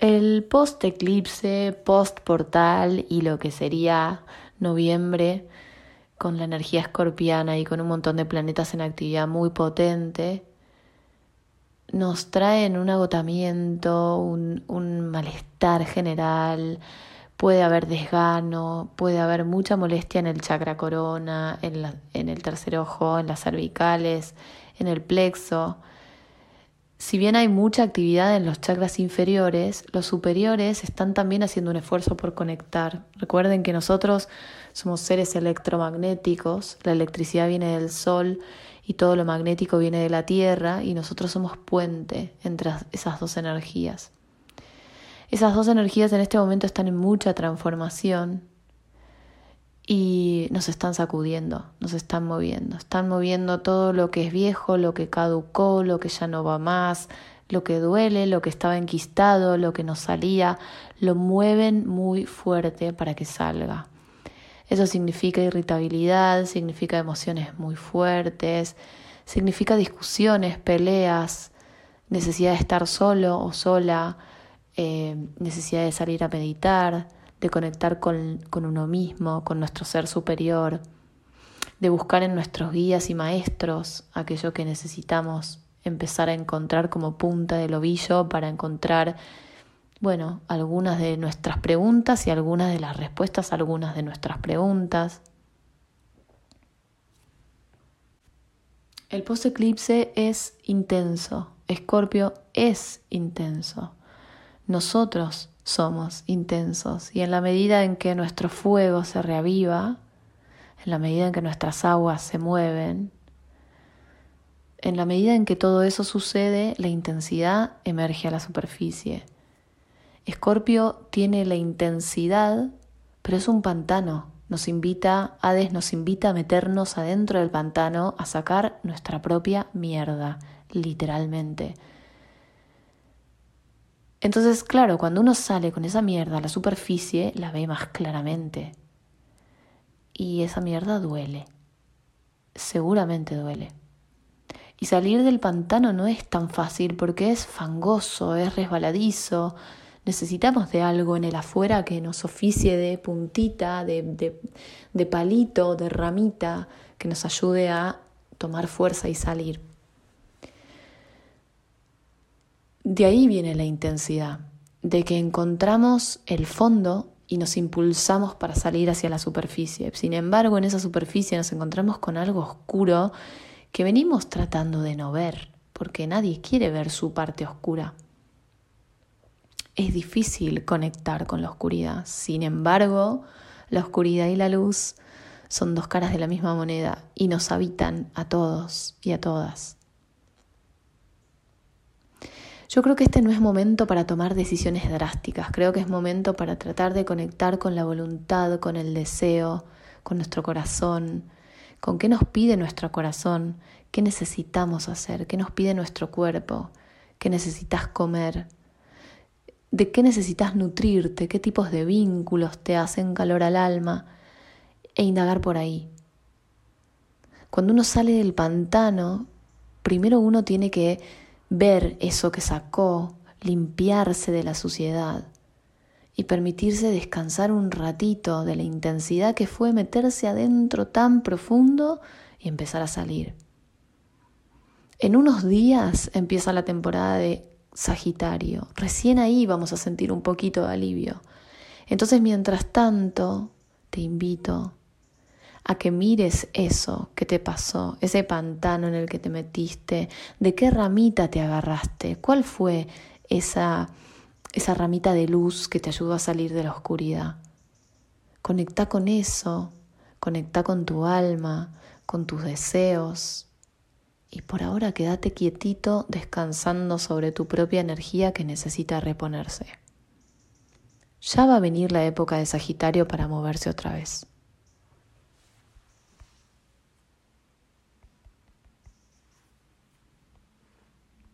El post-eclipse, post-portal y lo que sería noviembre con la energía escorpiana y con un montón de planetas en actividad muy potente, nos traen un agotamiento, un, malestar general, puede haber desgano, puede haber mucha molestia en el chakra corona, en el tercer ojo, en las cervicales, en el plexo. Si bien hay mucha actividad en los chakras inferiores, los superiores están también haciendo un esfuerzo por conectar. Recuerden que nosotros somos seres electromagnéticos, la electricidad viene del sol y todo lo magnético viene de la tierra y nosotros somos puente entre esas dos energías. Esas dos energías en este momento están en mucha transformación y nos están sacudiendo, nos están moviendo, están moviendo todo lo que es viejo, lo que caducó, lo que ya no va más, lo que duele, lo que estaba enquistado, lo que nos salía, lo mueven muy fuerte para que salga. Eso significa irritabilidad, significa emociones muy fuertes, significa discusiones, peleas, necesidad de estar solo o sola, eh, necesidad de salir a meditar, de conectar con, con uno mismo, con nuestro ser superior, de buscar en nuestros guías y maestros aquello que necesitamos empezar a encontrar como punta del ovillo para encontrar, bueno, algunas de nuestras preguntas y algunas de las respuestas algunas de nuestras preguntas. El post-eclipse es intenso, Escorpio es intenso. Nosotros somos intensos y en la medida en que nuestro fuego se reaviva, en la medida en que nuestras aguas se mueven, en la medida en que todo eso sucede, la intensidad emerge a la superficie. Escorpio tiene la intensidad, pero es un pantano. Nos invita, Hades nos invita a meternos adentro del pantano, a sacar nuestra propia mierda, literalmente. Entonces, claro, cuando uno sale con esa mierda a la superficie, la ve más claramente. Y esa mierda duele. Seguramente duele. Y salir del pantano no es tan fácil porque es fangoso, es resbaladizo. Necesitamos de algo en el afuera que nos oficie de puntita, de, de, de palito, de ramita, que nos ayude a tomar fuerza y salir. De ahí viene la intensidad, de que encontramos el fondo y nos impulsamos para salir hacia la superficie. Sin embargo, en esa superficie nos encontramos con algo oscuro que venimos tratando de no ver, porque nadie quiere ver su parte oscura. Es difícil conectar con la oscuridad. Sin embargo, la oscuridad y la luz son dos caras de la misma moneda y nos habitan a todos y a todas. Yo creo que este no es momento para tomar decisiones drásticas, creo que es momento para tratar de conectar con la voluntad, con el deseo, con nuestro corazón, con qué nos pide nuestro corazón, qué necesitamos hacer, qué nos pide nuestro cuerpo, qué necesitas comer, de qué necesitas nutrirte, qué tipos de vínculos te hacen calor al alma e indagar por ahí. Cuando uno sale del pantano, primero uno tiene que ver eso que sacó, limpiarse de la suciedad y permitirse descansar un ratito de la intensidad que fue meterse adentro tan profundo y empezar a salir. En unos días empieza la temporada de Sagitario. Recién ahí vamos a sentir un poquito de alivio. Entonces, mientras tanto, te invito a que mires eso que te pasó, ese pantano en el que te metiste, de qué ramita te agarraste, cuál fue esa, esa ramita de luz que te ayudó a salir de la oscuridad. Conecta con eso, conecta con tu alma, con tus deseos. Y por ahora quédate quietito descansando sobre tu propia energía que necesita reponerse. Ya va a venir la época de Sagitario para moverse otra vez.